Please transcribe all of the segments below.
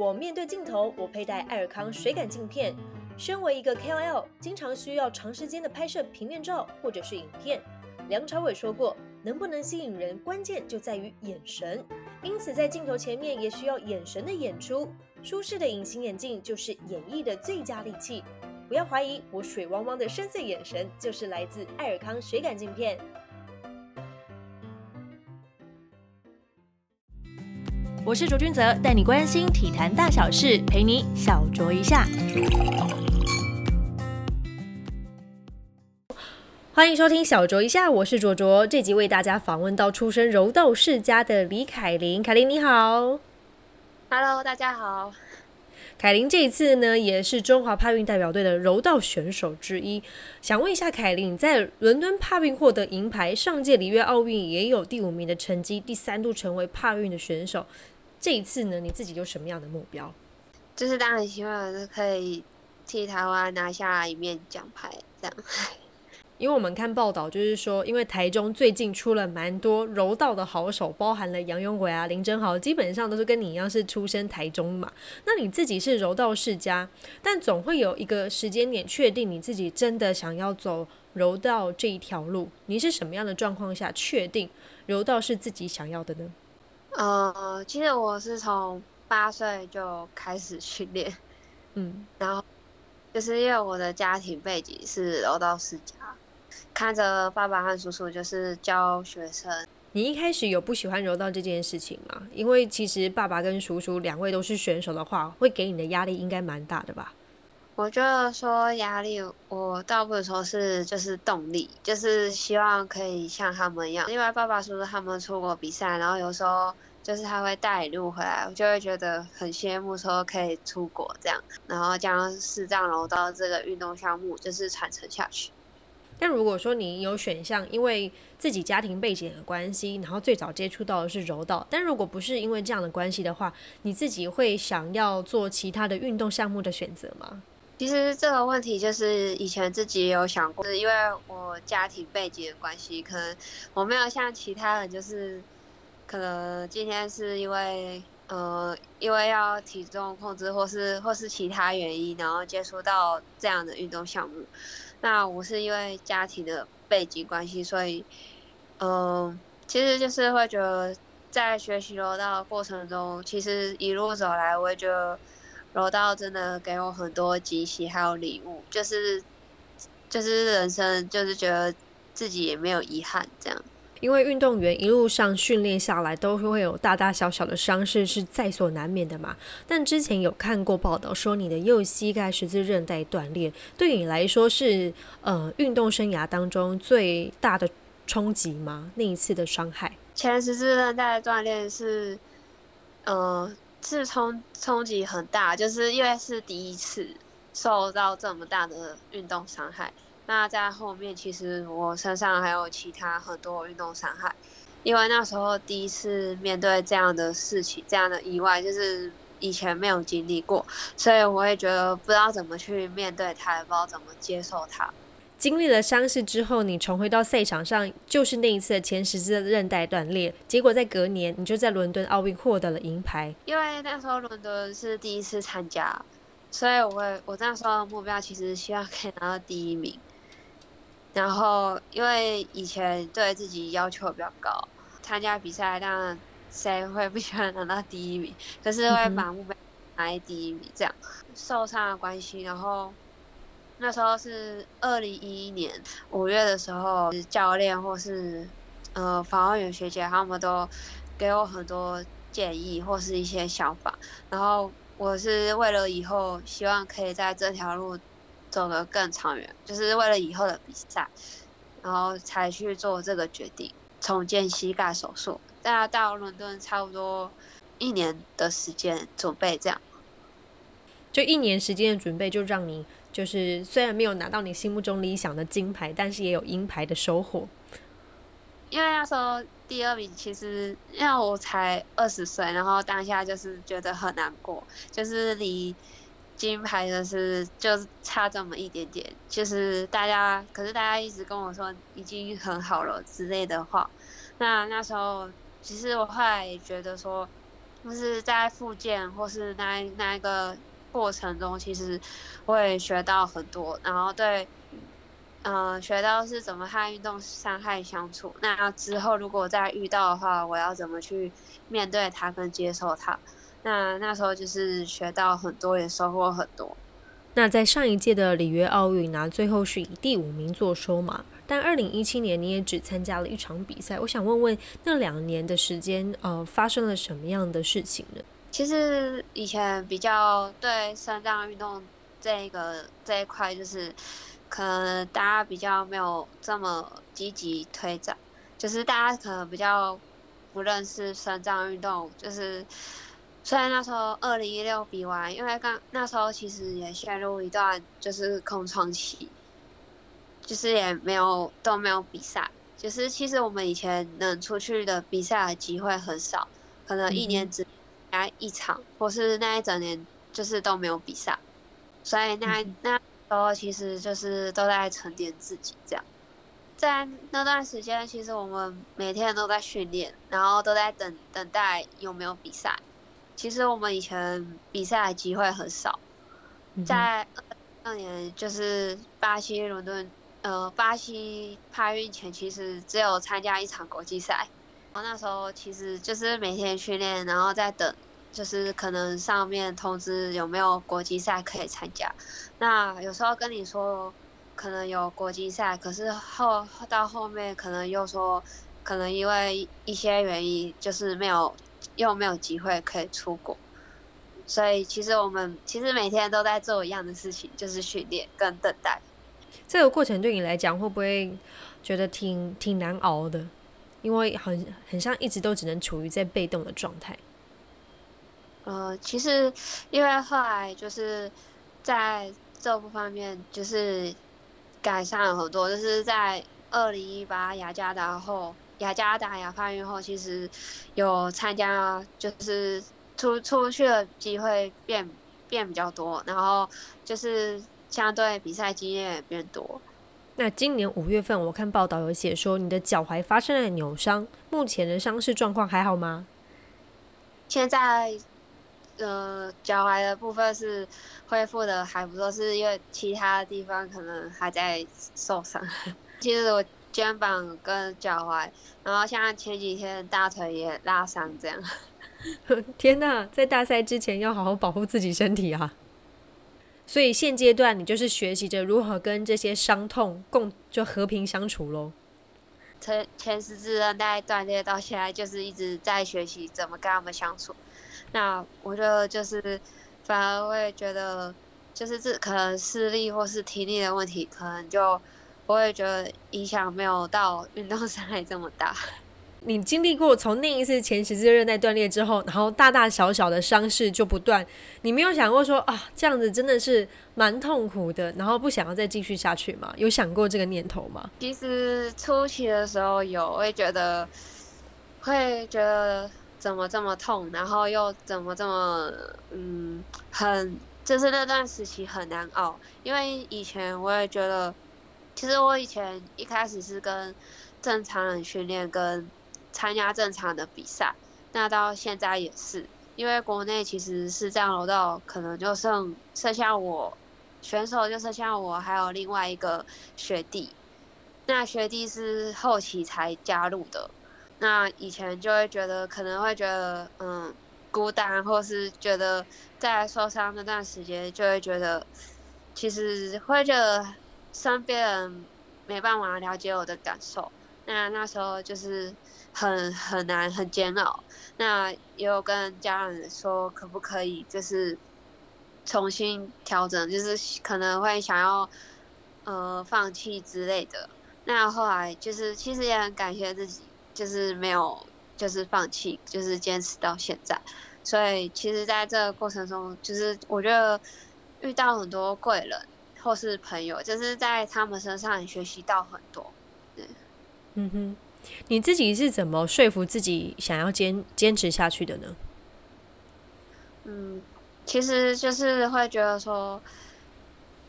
我面对镜头，我佩戴爱尔康水感镜片。身为一个 KOL，经常需要长时间的拍摄平面照或者是影片。梁朝伟说过，能不能吸引人，关键就在于眼神。因此，在镜头前面也需要眼神的演出。舒适的隐形眼镜就是演绎的最佳利器。不要怀疑，我水汪汪的深邃眼神就是来自爱尔康水感镜片。我是卓君泽，带你关心体坛大小事，陪你小酌一下。欢迎收听小酌一下，我是卓卓。这集为大家访问到出身柔道世家的李凯琳，凯琳你好，Hello，大家好。凯琳这一次呢，也是中华帕运代表队的柔道选手之一。想问一下凯琳，在伦敦帕运获得银牌，上届里约奥运也有第五名的成绩，第三度成为帕运的选手。这一次呢，你自己有什么样的目标？就是当然希望是可以替台湾拿下一面奖牌，这样。因为我们看报道，就是说，因为台中最近出了蛮多柔道的好手，包含了杨永伟啊、林真豪，基本上都是跟你一样是出身台中嘛。那你自己是柔道世家，但总会有一个时间点确定你自己真的想要走柔道这一条路。你是什么样的状况下确定柔道是自己想要的呢？呃，其实我是从八岁就开始训练，嗯，然后就是因为我的家庭背景是柔道世家。看着爸爸和叔叔就是教学生，你一开始有不喜欢柔道这件事情吗？因为其实爸爸跟叔叔两位都是选手的话，会给你的压力应该蛮大的吧？我觉得说压力，我倒不如说是就是动力，就是希望可以像他们一样。因为爸爸叔叔他们出国比赛，然后有时候就是他会带路回来，我就会觉得很羡慕，说可以出国这样，然后将视障柔道这个运动项目就是传承下去。但如果说你有选项，因为自己家庭背景的关系，然后最早接触到的是柔道，但如果不是因为这样的关系的话，你自己会想要做其他的运动项目的选择吗？其实这个问题就是以前自己有想过，是因为我家庭背景的关系，可能我没有像其他人，就是可能今天是因为呃因为要体重控制，或是或是其他原因，然后接触到这样的运动项目。那我是因为家庭的背景关系，所以，嗯，其实就是会觉得在学习柔道的过程中，其实一路走来，我也觉得柔道真的给我很多惊喜，还有礼物，就是就是人生，就是觉得自己也没有遗憾这样。因为运动员一路上训练下来，都会有大大小小的伤势，是在所难免的嘛。但之前有看过报道说，你的右膝盖十字韧带断裂，对你来说是呃运动生涯当中最大的冲击吗？那一次的伤害？前十字韧带断裂是，呃，是冲冲击很大，就是因为是第一次受到这么大的运动伤害。那在后面，其实我身上还有其他很多运动伤害，因为那时候第一次面对这样的事情，这样的意外，就是以前没有经历过，所以我也觉得不知道怎么去面对它，也不知道怎么接受它。经历了伤势之后，你重回到赛场上，就是那一次的前十字韧带断裂，结果在隔年，你就在伦敦奥运获得了银牌。因为那时候伦敦是第一次参加，所以我我那时候的目标其实希望可以拿到第一名。然后，因为以前对自己要求比较高，参加比赛当然谁会不喜欢拿到第一名，可是会把目标拿第一名这样。受伤的关系，然后那时候是二零一一年五月的时候，教练或是呃防卫员学姐他们都给我很多建议或是一些想法，然后我是为了以后希望可以在这条路。走得更长远，就是为了以后的比赛，然后才去做这个决定，重建膝盖手术。大家到伦敦差不多一年的时间准备，这样，就一年时间的准备，就让你就是虽然没有拿到你心目中理想的金牌，但是也有银牌的收获。因为那时候第二名，其实因为我才二十岁，然后当下就是觉得很难过，就是离。金牌的是就差这么一点点，就是大家，可是大家一直跟我说已经很好了之类的话。那那时候，其实我后来也觉得说，就是在复健或是那那一个过程中，其实会学到很多，然后对，呃，学到是怎么和运动伤害相处。那之后如果再遇到的话，我要怎么去面对它跟接受它？那那时候就是学到很多，也收获很多。那在上一届的里约奥运呢，最后是以第五名作收嘛。但二零一七年你也只参加了一场比赛，我想问问那两年的时间，呃，发生了什么样的事情呢？其实以前比较对肾脏运动这个这一块，就是可能大家比较没有这么积极推展，就是大家可能比较不认识肾脏运动，就是。虽然那时候二零一六比完，因为刚那时候其实也陷入一段就是空窗期，就是也没有都没有比赛，就是其实我们以前能出去的比赛的机会很少，可能一年只来一场，或是那一整年就是都没有比赛，所以那那时候其实就是都在沉淀自己这样，在那段时间，其实我们每天都在训练，然后都在等等待有没有比赛。其实我们以前比赛的机会很少，在二年就是巴西伦敦，呃，巴西帕运前其实只有参加一场国际赛，然后那时候其实就是每天训练，然后再等，就是可能上面通知有没有国际赛可以参加。那有时候跟你说可能有国际赛，可是后到后面可能又说可能因为一些原因就是没有。又没有机会可以出国，所以其实我们其实每天都在做一样的事情，就是训练跟等待。这个过程对你来讲会不会觉得挺挺难熬的？因为很很像一直都只能处于在被动的状态。呃，其实因为后来就是在这部方面就是改善了很多，就是在二零一八雅加达后。雅加达亚发运后，其实有参加，就是出出去的机会变变比较多，然后就是相对比赛经验也变多。那今年五月份，我看报道有写说你的脚踝发生了扭伤，目前的伤势状况还好吗？现在呃，脚踝的部分是恢复的还不错，是因为其他地方可能还在受伤。其实我。肩膀跟脚踝，然后像前几天大腿也拉伤，这样。天呐，在大赛之前要好好保护自己身体啊！所以现阶段你就是学习着如何跟这些伤痛共就和平相处喽。前前十字韧带断裂到现在，就是一直在学习怎么跟他们相处。那我觉得就是反而会觉得，就是这可能视力或是体力的问题，可能就。我也觉得影响没有到 运动伤害这么大。你经历过从那一次前十字韧带断裂之后，然后大大小小的伤势就不断，你没有想过说啊，这样子真的是蛮痛苦的，然后不想要再继续下去吗？有想过这个念头吗？其实初期的时候有，会觉得会觉得怎么这么痛，然后又怎么这么嗯，很就是那段时期很难熬，因为以前我也觉得。其实我以前一开始是跟正常人训练，跟参加正常的比赛，那到现在也是，因为国内其实是这样，到可能就剩剩下我选手，就剩下我还有另外一个学弟，那学弟是后期才加入的，那以前就会觉得可能会觉得嗯孤单，或是觉得在受伤那段时间就会觉得其实会觉得。身边人没办法了解我的感受，那那时候就是很很难很煎熬。那也有跟家人说，可不可以就是重新调整，就是可能会想要呃放弃之类的。那后来就是其实也很感谢自己，就是没有就是放弃，就是坚持到现在。所以其实在这个过程中，就是我觉得遇到很多贵人。或是朋友，就是在他们身上学习到很多。对，嗯哼，你自己是怎么说服自己想要坚坚持下去的呢？嗯，其实就是会觉得说，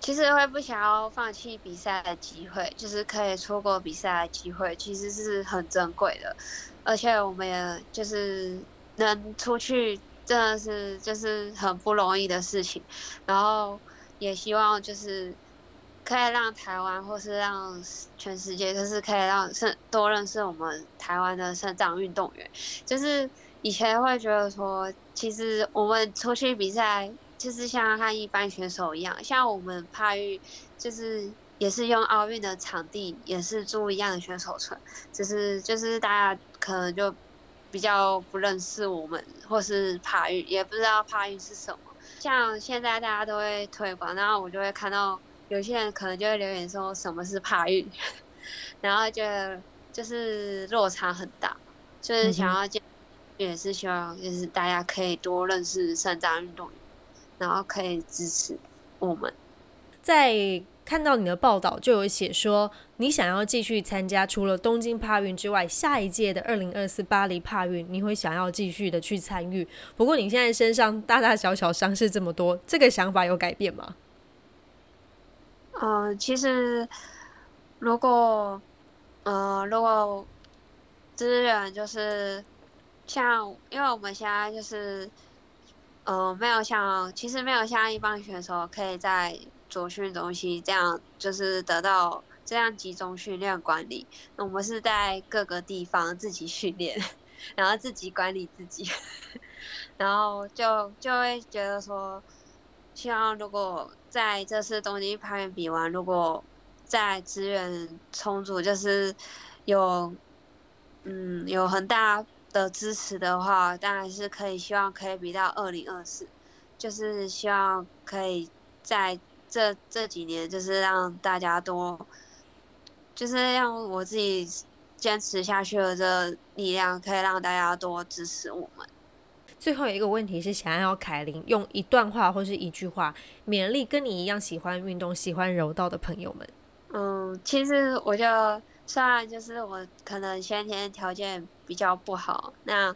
其实会不想要放弃比赛的机会，就是可以错过比赛的机会，其实是很珍贵的。而且我们也就是能出去真的是就是很不容易的事情，然后也希望就是可以让台湾或是让全世界，就是可以让是多认识我们台湾的省长运动员。就是以前会觉得说，其实我们出去比赛，就是像和一般选手一样，像我们帕运，就是也是用奥运的场地，也是住一样的选手村，只是就是大家可能就。比较不认识我们，或是帕运，也不知道帕运是什么。像现在大家都会推广，然后我就会看到有些人可能就会留言说什么是怕运，然后就就是落差很大，就是想要见，也是希望就是大家可以多认识肾脏运动员，然后可以支持我们，在。看到你的报道，就有写说你想要继续参加，除了东京帕运之外，下一届的二零二四巴黎帕运，你会想要继续的去参与。不过你现在身上大大小小伤势这么多，这个想法有改变吗？嗯，其实如果，呃，如果资源就是像，因为我们现在就是，呃，没有像，其实没有像一般选手可以在。左训中心这样就是得到这样集中训练管理。我们是在各个地方自己训练，然后自己管理自己，然后就就会觉得说，希望如果在这次东京攀岩比完，如果在资源充足，就是有嗯有很大的支持的话，当然是可以希望可以比到二零二四，就是希望可以在。这这几年就是让大家多，就是让我自己坚持下去的这力量，可以让大家多支持我们。最后一个问题是，想要凯琳用一段话或是一句话勉励跟你一样喜欢运动、喜欢柔道的朋友们。嗯，其实我就虽然就是我可能先天条件比较不好，那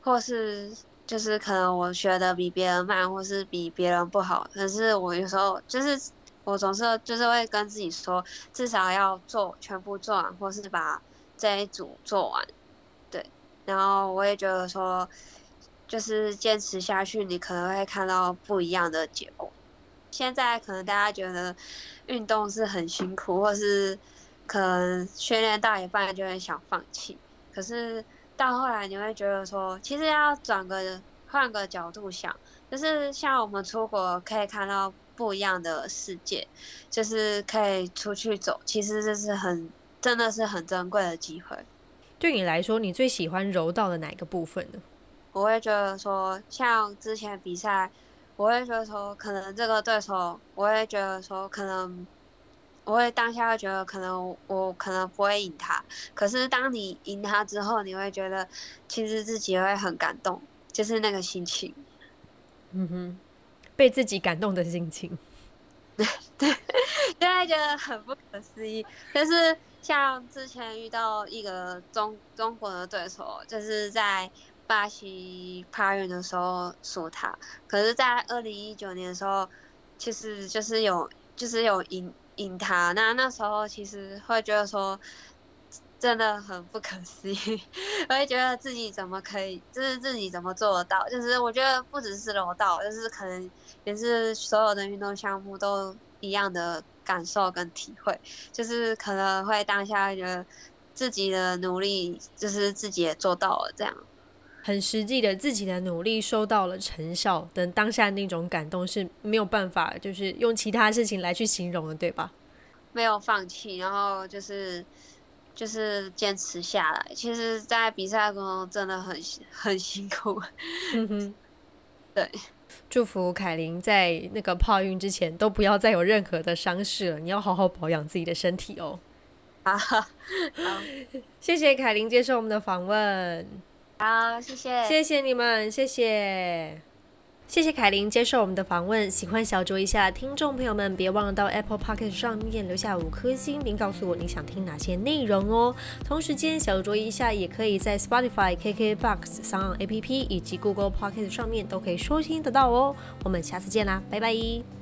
或是。就是可能我学的比别人慢，或是比别人不好，可是我有时候就是我总是就是会跟自己说，至少要做全部做完，或是把这一组做完，对。然后我也觉得说，就是坚持下去，你可能会看到不一样的结果。现在可能大家觉得运动是很辛苦，或是可能训练到一半就会想放弃，可是。到后来你会觉得说，其实要转个换个角度想，就是像我们出国可以看到不一样的世界，就是可以出去走，其实这是很真的是很珍贵的机会。对你来说，你最喜欢柔道的哪个部分呢？我会觉得说，像之前比赛，我会觉得说，可能这个对手，我会觉得说，可能。我会当下会觉得可能我可能不会赢他，可是当你赢他之后，你会觉得其实自己会很感动，就是那个心情。嗯哼，被自己感动的心情。对 对，就会觉得很不可思议。就是像之前遇到一个中中国的对手，就是在巴西帕运的时候输他，可是在二零一九年的时候，其实就是有就是有赢。赢他，那那时候其实会觉得说，真的很不可思议。我会觉得自己怎么可以，就是自己怎么做得到？就是我觉得不只是柔道，就是可能也是所有的运动项目都一样的感受跟体会。就是可能会当下觉得自己的努力，就是自己也做到了这样。很实际的，自己的努力收到了成效，等当下那种感动是没有办法，就是用其他事情来去形容的，对吧？没有放弃，然后就是就是坚持下来。其实，在比赛过程中真的很很辛苦。嗯哼，对，祝福凯琳在那个泡运之前都不要再有任何的伤势了。你要好好保养自己的身体哦。啊，好，谢谢凯琳接受我们的访问。好，谢谢，谢谢你们，谢谢，谢谢凯琳接受我们的访问。喜欢小酌一下，听众朋友们别忘了到 Apple Podcast 上面留下五颗星，并告诉我你想听哪些内容哦。同时间，小酌一下也可以在 Spotify、KKBox、SUN APP 以及 Google Podcast 上面都可以收听得到哦。我们下次见啦，拜拜。